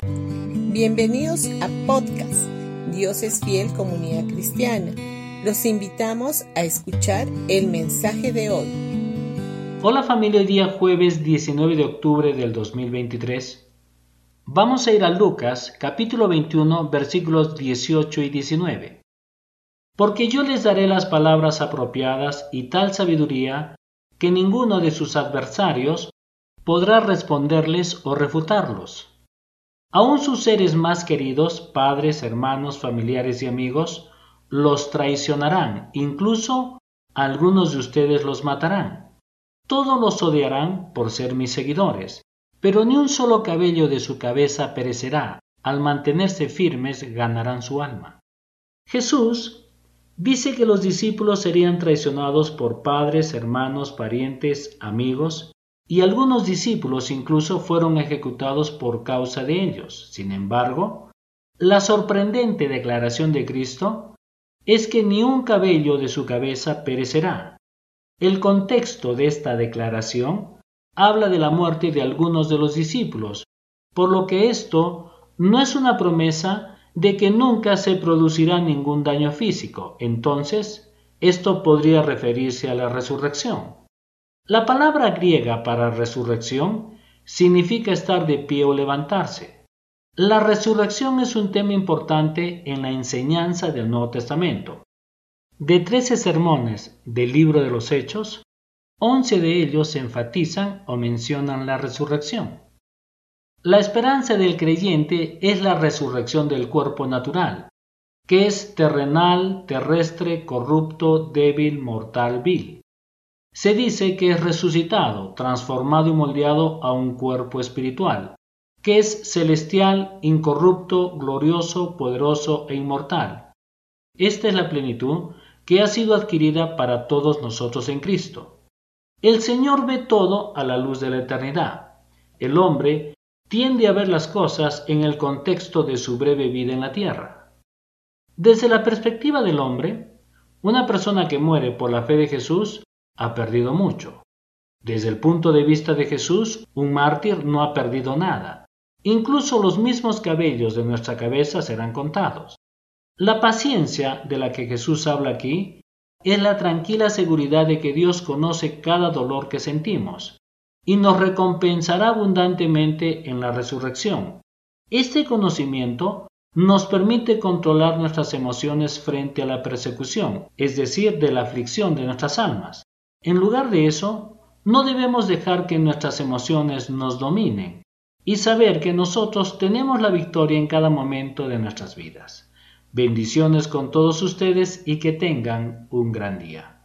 Bienvenidos a podcast Dios es fiel comunidad cristiana. Los invitamos a escuchar el mensaje de hoy. Hola familia, hoy día jueves 19 de octubre del 2023. Vamos a ir a Lucas capítulo 21 versículos 18 y 19. Porque yo les daré las palabras apropiadas y tal sabiduría que ninguno de sus adversarios podrá responderles o refutarlos. Aún sus seres más queridos, padres, hermanos, familiares y amigos, los traicionarán, incluso algunos de ustedes los matarán. Todos los odiarán por ser mis seguidores, pero ni un solo cabello de su cabeza perecerá. Al mantenerse firmes ganarán su alma. Jesús dice que los discípulos serían traicionados por padres, hermanos, parientes, amigos, y algunos discípulos incluso fueron ejecutados por causa de ellos. Sin embargo, la sorprendente declaración de Cristo es que ni un cabello de su cabeza perecerá. El contexto de esta declaración habla de la muerte de algunos de los discípulos, por lo que esto no es una promesa de que nunca se producirá ningún daño físico. Entonces, esto podría referirse a la resurrección. La palabra griega para resurrección significa estar de pie o levantarse. La resurrección es un tema importante en la enseñanza del Nuevo Testamento. De trece sermones del libro de los Hechos, once de ellos enfatizan o mencionan la resurrección. La esperanza del creyente es la resurrección del cuerpo natural, que es terrenal, terrestre, corrupto, débil, mortal, vil se dice que es resucitado, transformado y moldeado a un cuerpo espiritual, que es celestial, incorrupto, glorioso, poderoso e inmortal. Esta es la plenitud que ha sido adquirida para todos nosotros en Cristo. El Señor ve todo a la luz de la eternidad. El hombre tiende a ver las cosas en el contexto de su breve vida en la tierra. Desde la perspectiva del hombre, una persona que muere por la fe de Jesús ha perdido mucho. Desde el punto de vista de Jesús, un mártir no ha perdido nada. Incluso los mismos cabellos de nuestra cabeza serán contados. La paciencia de la que Jesús habla aquí es la tranquila seguridad de que Dios conoce cada dolor que sentimos y nos recompensará abundantemente en la resurrección. Este conocimiento nos permite controlar nuestras emociones frente a la persecución, es decir, de la aflicción de nuestras almas. En lugar de eso, no debemos dejar que nuestras emociones nos dominen y saber que nosotros tenemos la victoria en cada momento de nuestras vidas. Bendiciones con todos ustedes y que tengan un gran día.